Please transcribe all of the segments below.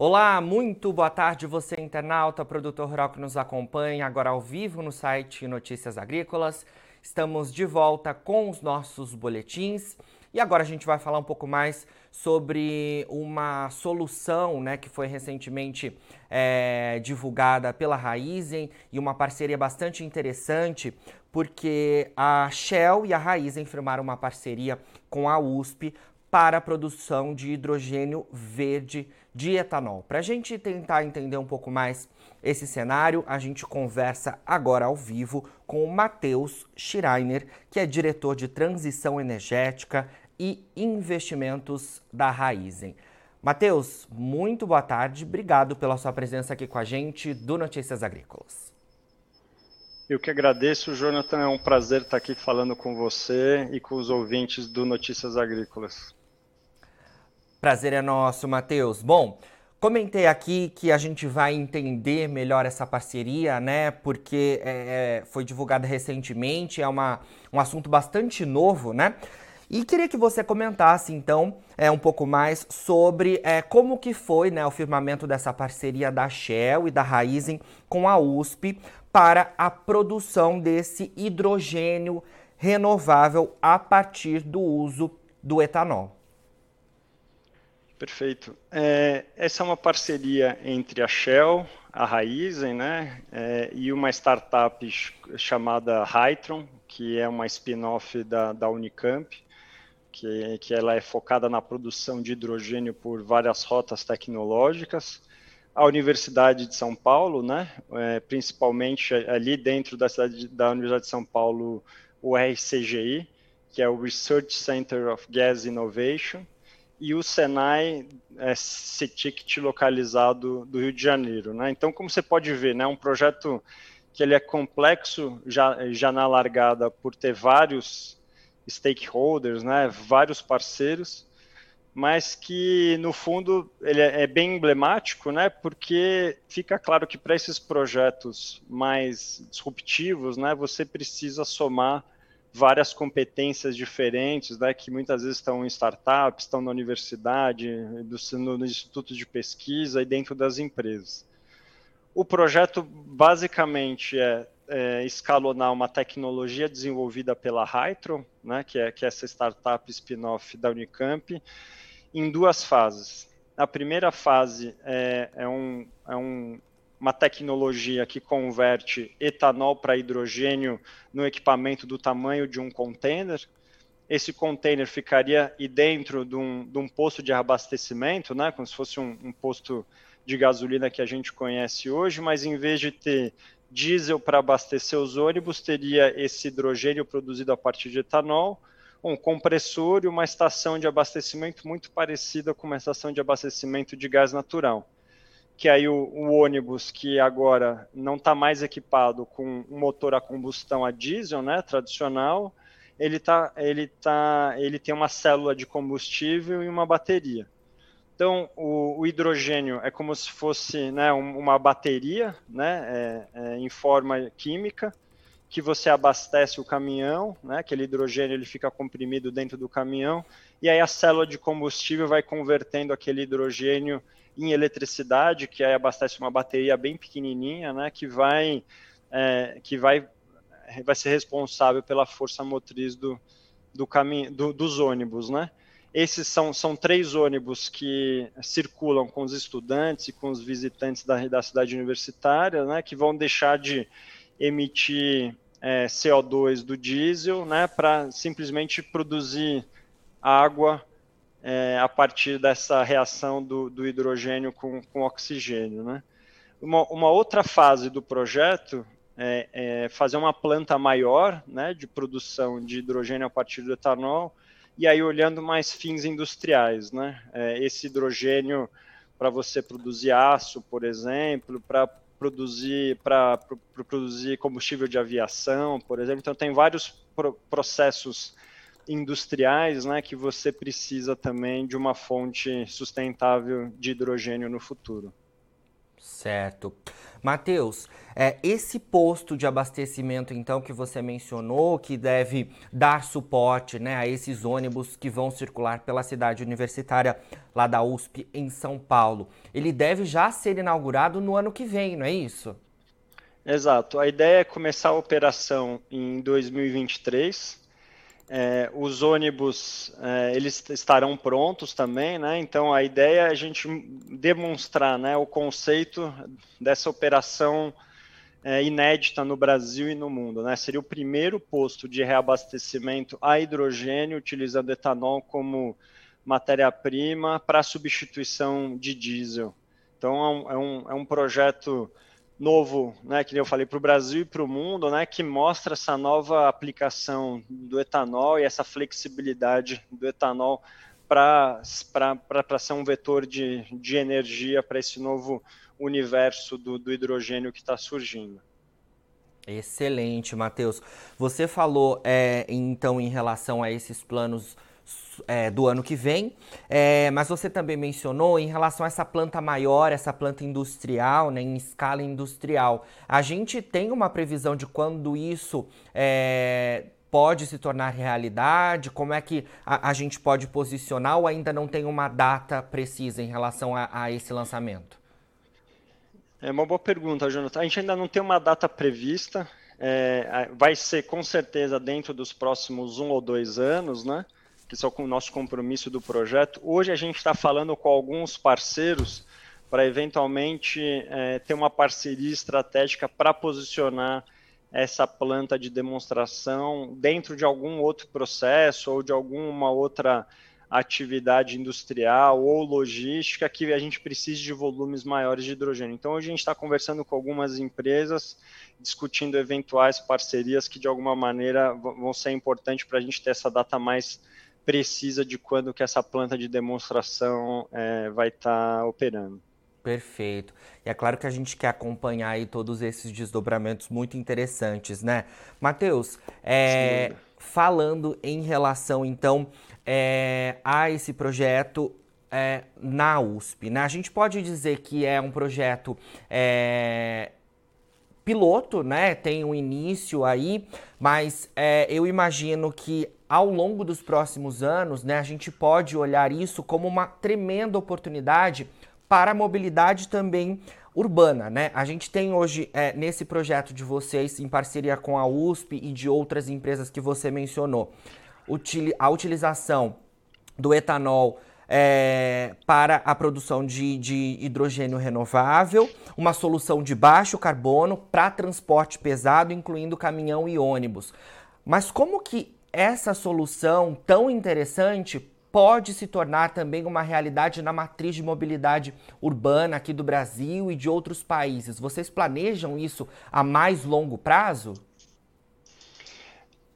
Olá, muito boa tarde você internauta, produtor rural que nos acompanha agora ao vivo no site Notícias Agrícolas. Estamos de volta com os nossos boletins e agora a gente vai falar um pouco mais sobre uma solução né, que foi recentemente é, divulgada pela Raizen e uma parceria bastante interessante, porque a Shell e a Raizen firmaram uma parceria com a USP para a produção de hidrogênio verde de etanol. Para a gente tentar entender um pouco mais esse cenário, a gente conversa agora ao vivo com o Matheus Schreiner, que é diretor de transição energética e investimentos da Raizen. Matheus, muito boa tarde, obrigado pela sua presença aqui com a gente do Notícias Agrícolas. Eu que agradeço, Jonathan. É um prazer estar aqui falando com você e com os ouvintes do Notícias Agrícolas. Prazer é nosso, Matheus. Bom, comentei aqui que a gente vai entender melhor essa parceria, né? Porque é, é, foi divulgada recentemente, é uma, um assunto bastante novo, né? E queria que você comentasse, então, é, um pouco mais sobre é, como que foi né, o firmamento dessa parceria da Shell e da Raizen com a USP para a produção desse hidrogênio renovável a partir do uso do etanol. Perfeito. É, essa é uma parceria entre a Shell, a Raizen, né, é, e uma startup chamada Hytron, que é uma spin-off da, da Unicamp, que, que ela é focada na produção de hidrogênio por várias rotas tecnológicas. A Universidade de São Paulo, né, é, principalmente ali dentro da cidade da Universidade de São Paulo, o RCGI, que é o Research Center of Gas Innovation, e o Senai é, CETICT localizado do Rio de Janeiro. Né? Então, como você pode ver, é né, um projeto que ele é complexo já, já na largada por ter vários stakeholders, né, vários parceiros, mas que no fundo ele é, é bem emblemático, né, porque fica claro que para esses projetos mais disruptivos, né, você precisa somar várias competências diferentes, né, que muitas vezes estão em startups, estão na universidade, no, no instituto de pesquisa e dentro das empresas. O projeto basicamente é, é escalonar uma tecnologia desenvolvida pela Hytro, né, que, é, que é essa startup spin-off da Unicamp, em duas fases. A primeira fase é, é, um, é um uma tecnologia que converte etanol para hidrogênio no equipamento do tamanho de um container. Esse container ficaria dentro de um, de um posto de abastecimento, né, como se fosse um, um posto de gasolina que a gente conhece hoje, mas em vez de ter diesel para abastecer os ônibus, teria esse hidrogênio produzido a partir de etanol, um compressor e uma estação de abastecimento muito parecida com uma estação de abastecimento de gás natural que aí o, o ônibus que agora não está mais equipado com um motor a combustão a diesel, né, tradicional, ele tá, ele tá, ele tem uma célula de combustível e uma bateria. Então, o, o hidrogênio é como se fosse né, uma bateria, né, é, é, em forma química, que você abastece o caminhão, né, aquele hidrogênio ele fica comprimido dentro do caminhão, e aí a célula de combustível vai convertendo aquele hidrogênio em eletricidade, que aí abastece uma bateria bem pequenininha, né, que vai, é, que vai, vai ser responsável pela força motriz do, do caminho, do, dos ônibus, né. Esses são, são três ônibus que circulam com os estudantes e com os visitantes da, da cidade universitária, né, que vão deixar de emitir é, CO2 do diesel, né, para simplesmente produzir água é, a partir dessa reação do, do hidrogênio com, com oxigênio. Né? Uma, uma, outra fase do projeto é, é, fazer uma planta maior né, de produção de hidrogênio a partir do etanol, e aí olhando mais fins industriais. Né? É, esse hidrogênio para você produzir aço, por exemplo, para produzir para produzir combustível de aviação, por exemplo. Então tem vários pro, processos industriais, né, que você precisa também de uma fonte sustentável de hidrogênio no futuro. Certo. Matheus, é, esse posto de abastecimento, então, que você mencionou, que deve dar suporte né, a esses ônibus que vão circular pela cidade universitária lá da USP em São Paulo, ele deve já ser inaugurado no ano que vem, não é isso? Exato. A ideia é começar a operação em 2023. É, os ônibus é, eles estarão prontos também, né? Então a ideia é a gente demonstrar, né, o conceito dessa operação é, inédita no Brasil e no mundo, né? Seria o primeiro posto de reabastecimento a hidrogênio utilizando etanol como matéria-prima para substituição de diesel. Então é um, é um é projeto novo, né, que eu falei para o Brasil e para o mundo, né, que mostra essa nova aplicação do etanol e essa flexibilidade do etanol para ser um vetor de, de energia para esse novo universo do, do hidrogênio que está surgindo. Excelente, Matheus. Você falou é, então em relação a esses planos é, do ano que vem. É, mas você também mencionou em relação a essa planta maior, essa planta industrial, né, em escala industrial. A gente tem uma previsão de quando isso é, pode se tornar realidade? Como é que a, a, gente pode posicionar ou ainda não tem uma data precisa em relação a, a esse lançamento? É uma boa pergunta, Jonathan. A gente ainda não tem uma data prevista. É, vai ser com certeza dentro dos próximos um ou dois anos, né? Que são o nosso compromisso do projeto. Hoje a gente está falando com alguns parceiros para eventualmente é, ter uma parceria estratégica para posicionar essa planta de demonstração dentro de algum outro processo ou de alguma outra atividade industrial ou logística que a gente precise de volumes maiores de hidrogênio. Então, a gente está conversando com algumas empresas, discutindo eventuais parcerias que, de alguma maneira, vão ser importantes para a gente ter essa data mais precisa de quando que essa planta de demonstração é, vai estar tá operando. Perfeito. E é claro que a gente quer acompanhar aí todos esses desdobramentos muito interessantes, né? Matheus, é, falando em relação, então, é, a esse projeto é, na USP, né? A gente pode dizer que é um projeto é, piloto, né? Tem um início aí, mas é, eu imagino que ao longo dos próximos anos, né, a gente pode olhar isso como uma tremenda oportunidade para a mobilidade também urbana, né? A gente tem hoje é, nesse projeto de vocês, em parceria com a USP e de outras empresas que você mencionou, a utilização do etanol é, para a produção de, de, hidrogênio renovável, uma solução de baixo carbono para transporte pesado, incluindo caminhão e ônibus. Mas como que essa solução tão interessante pode se tornar também uma realidade na matriz de mobilidade urbana aqui do Brasil e de outros países. Vocês planejam isso a mais longo prazo?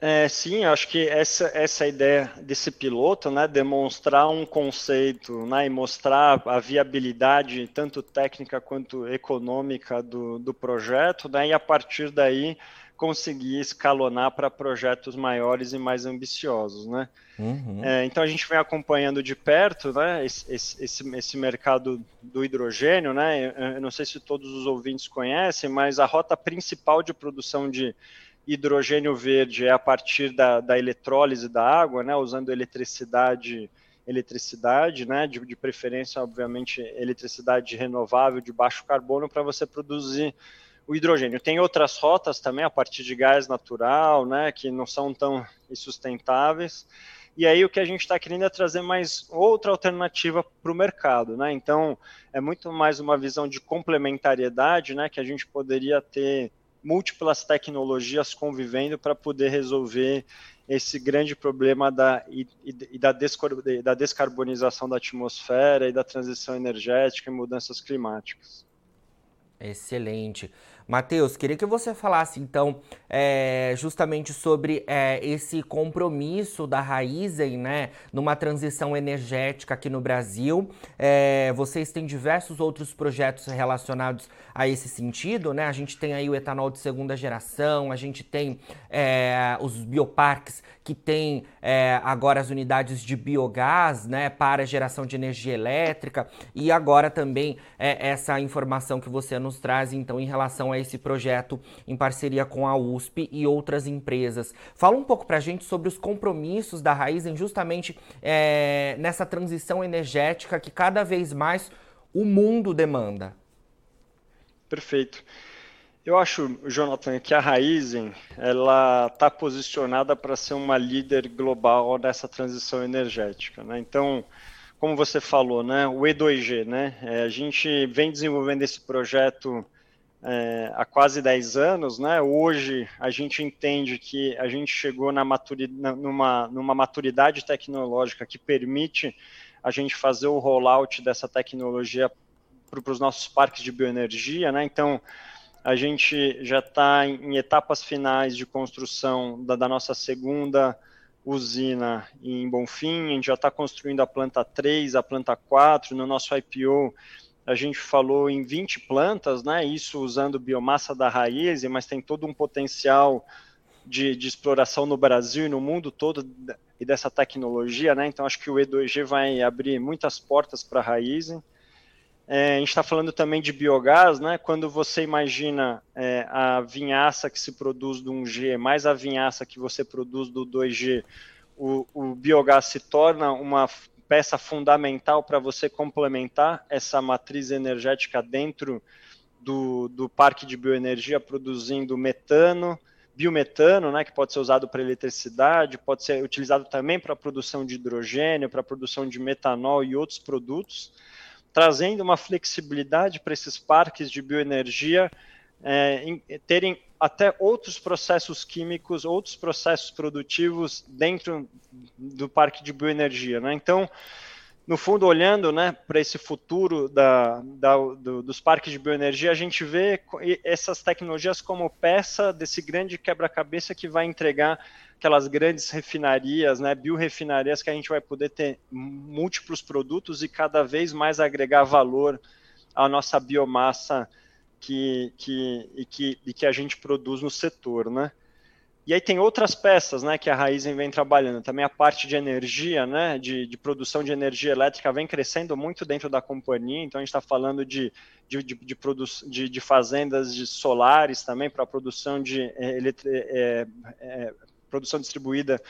É, sim, acho que essa, essa ideia desse piloto, né, demonstrar um conceito né, e mostrar a viabilidade, tanto técnica quanto econômica do, do projeto, né, e a partir daí conseguir escalonar para projetos maiores e mais ambiciosos, né? Uhum. É, então a gente vem acompanhando de perto, né, esse, esse, esse mercado do hidrogênio, né? Eu não sei se todos os ouvintes conhecem, mas a rota principal de produção de hidrogênio verde é a partir da, da eletrólise da água, né? Usando eletricidade eletricidade, né, de, de preferência, obviamente, eletricidade renovável de baixo carbono para você produzir o hidrogênio. Tem outras rotas também a partir de gás natural, né, que não são tão sustentáveis. E aí o que a gente está querendo é trazer mais outra alternativa para o mercado, né? Então é muito mais uma visão de complementariedade, né? Que a gente poderia ter múltiplas tecnologias convivendo para poder resolver esse grande problema da, e, e da, da descarbonização da atmosfera e da transição energética e mudanças climáticas. Excelente. Matheus, queria que você falasse então é, justamente sobre é, esse compromisso da Raizen, né, numa transição energética aqui no Brasil. É, vocês têm diversos outros projetos relacionados a esse sentido, né? A gente tem aí o etanol de segunda geração, a gente tem é, os bioparques que tem é, agora as unidades de biogás, né, para geração de energia elétrica e agora também é, essa informação que você nos traz então em relação a esse projeto em parceria com a USP e outras empresas. Fala um pouco para a gente sobre os compromissos da Raizen justamente é, nessa transição energética que cada vez mais o mundo demanda. Perfeito. Eu acho, Jonathan, que a Raizen ela está posicionada para ser uma líder global dessa transição energética. Né? Então, como você falou, né, o E2G, né, é, a gente vem desenvolvendo esse projeto é, há quase 10 anos, né? Hoje a gente entende que a gente chegou na numa, numa maturidade tecnológica que permite a gente fazer o rollout dessa tecnologia para os nossos parques de bioenergia, né? Então a gente já está em, etapas finais de construção da, da nossa segunda usina em Bonfim, a gente já está construindo a planta 3, a planta 4, no nosso IPO a gente falou em 20 plantas, né? Isso usando biomassa da raiz, mas tem todo um potencial de, de, exploração no Brasil e no mundo todo e dessa tecnologia, né? Então acho que o E2G vai abrir muitas portas para a raiz. É, a gente está falando também de biogás, né? Quando você imagina é, a vinhaça que se produz do 1G mais a vinhaça que você produz do 2G, o, o biogás se torna uma peça fundamental para você complementar essa matriz energética dentro do, do parque de bioenergia, produzindo metano, biometano, né, que pode ser usado para eletricidade, pode ser utilizado também para a produção de hidrogênio, para a produção de metanol e outros produtos, trazendo uma flexibilidade para esses parques de bioenergia é, em, terem até outros processos químicos, outros processos produtivos dentro do parque de bioenergia. Né? Então, no fundo, olhando né, para esse futuro da, da, do, dos parques de bioenergia, a gente vê essas tecnologias como peça desse grande quebra-cabeça que vai entregar aquelas grandes refinarias, né, biorefinarias, que a gente vai poder ter múltiplos produtos e cada vez mais agregar valor à nossa biomassa que, que, e, que, e que a gente produz no setor, né? E aí tem outras peças, né, que a Raizen vem trabalhando. Também a parte de energia, né, de, de produção de energia elétrica vem crescendo muito dentro da companhia. Então a gente está falando de, de, de, de, de, de fazendas de solares também para produção de é, é, é, produção distribuída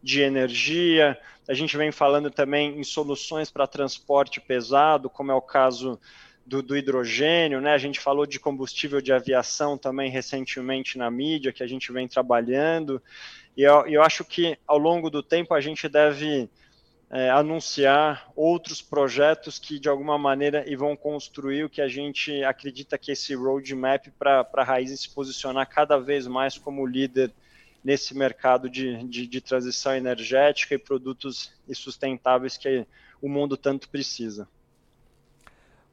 de energia. A gente vem falando também em soluções para transporte pesado, como é o caso do, do, hidrogênio, né? A gente falou de combustível de aviação também recentemente na mídia, que a gente vem trabalhando. E eu, eu acho que ao longo do tempo a gente deve é, anunciar outros projetos que de alguma maneira e vão construir o que a gente acredita que esse roadmap para a raiz se posicionar cada vez mais como líder nesse mercado de, de, de transição energética e produtos sustentáveis que o mundo tanto precisa.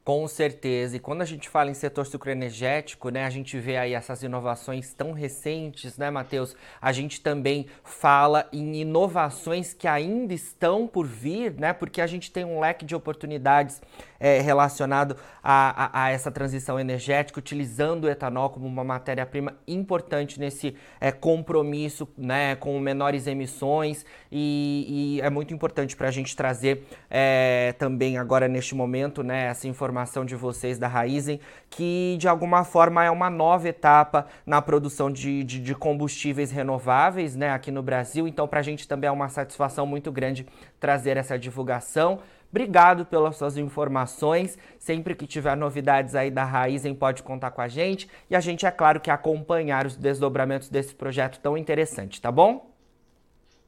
Com certeza. E quando a gente fala em setor sucroenergético, né, a gente vê aí essas inovações tão recentes, né, Matheus? A gente também fala em inovações que ainda estão por vir, né? Porque a gente tem um leque de oportunidades é, relacionado a, a, a, essa transição energética, utilizando o etanol como uma matéria-prima importante nesse é, compromisso, né, com menores emissões. E, e é muito importante para a gente trazer é, também agora neste momento, né, essa informação informação de vocês da Raizen, que de alguma forma é uma nova etapa na produção de, de, de combustíveis renováveis né, aqui no Brasil. Então, para a gente também é uma satisfação muito grande trazer essa divulgação. Obrigado pelas suas informações. Sempre que tiver novidades aí da Raizen, pode contar com a gente. E a gente, é claro, que acompanhar os desdobramentos desse projeto tão interessante, tá bom?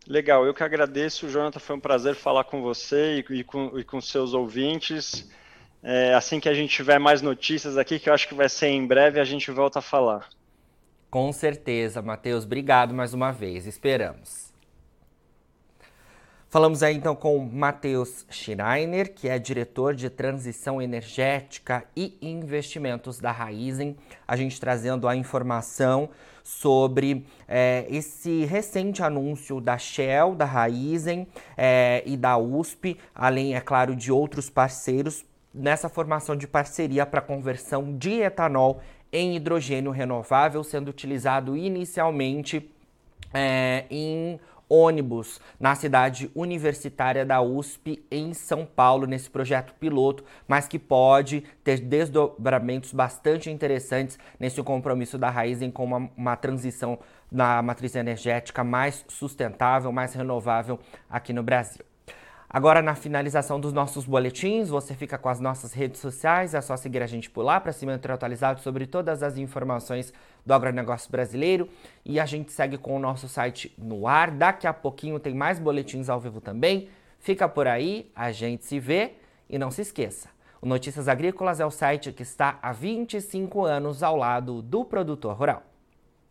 Legal, eu que agradeço, Jonathan. Foi um prazer falar com você e, com, e com seus ouvintes. É, assim que a gente tiver mais notícias aqui, que eu acho que vai ser em breve, a gente volta a falar. Com certeza, Matheus. Obrigado mais uma vez. Esperamos. Falamos aí então com Matheus Schreiner, que é diretor de transição energética e investimentos da Raizen, a gente trazendo a informação sobre é, esse recente anúncio da Shell, da Raizen é, e da USP, além, é claro, de outros parceiros nessa formação de parceria para conversão de etanol em hidrogênio renovável, sendo utilizado inicialmente é, em ônibus na cidade universitária da USP em São Paulo, nesse projeto piloto, mas que pode ter desdobramentos bastante interessantes nesse compromisso da Raizen com uma, uma transição na matriz energética mais sustentável, mais renovável aqui no Brasil. Agora, na finalização dos nossos boletins, você fica com as nossas redes sociais, é só seguir a gente por lá para se manter atualizado sobre todas as informações do agronegócio brasileiro. E a gente segue com o nosso site no ar. Daqui a pouquinho tem mais boletins ao vivo também. Fica por aí, a gente se vê e não se esqueça. O Notícias Agrícolas é o site que está há 25 anos ao lado do produtor rural.